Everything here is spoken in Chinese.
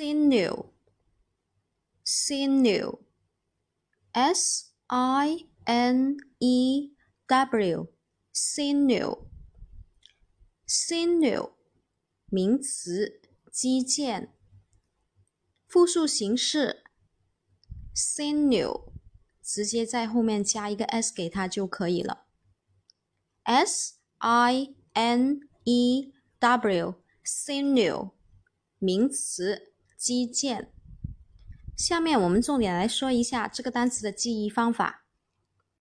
sinew，sinew，s i n e w，sinew，sinew，名词，肌腱。复数形式，sinew，直接在后面加一个 s 给它就可以了。s i n e w，sinew，名词，基建。下面我们重点来说一下这个单词的记忆方法。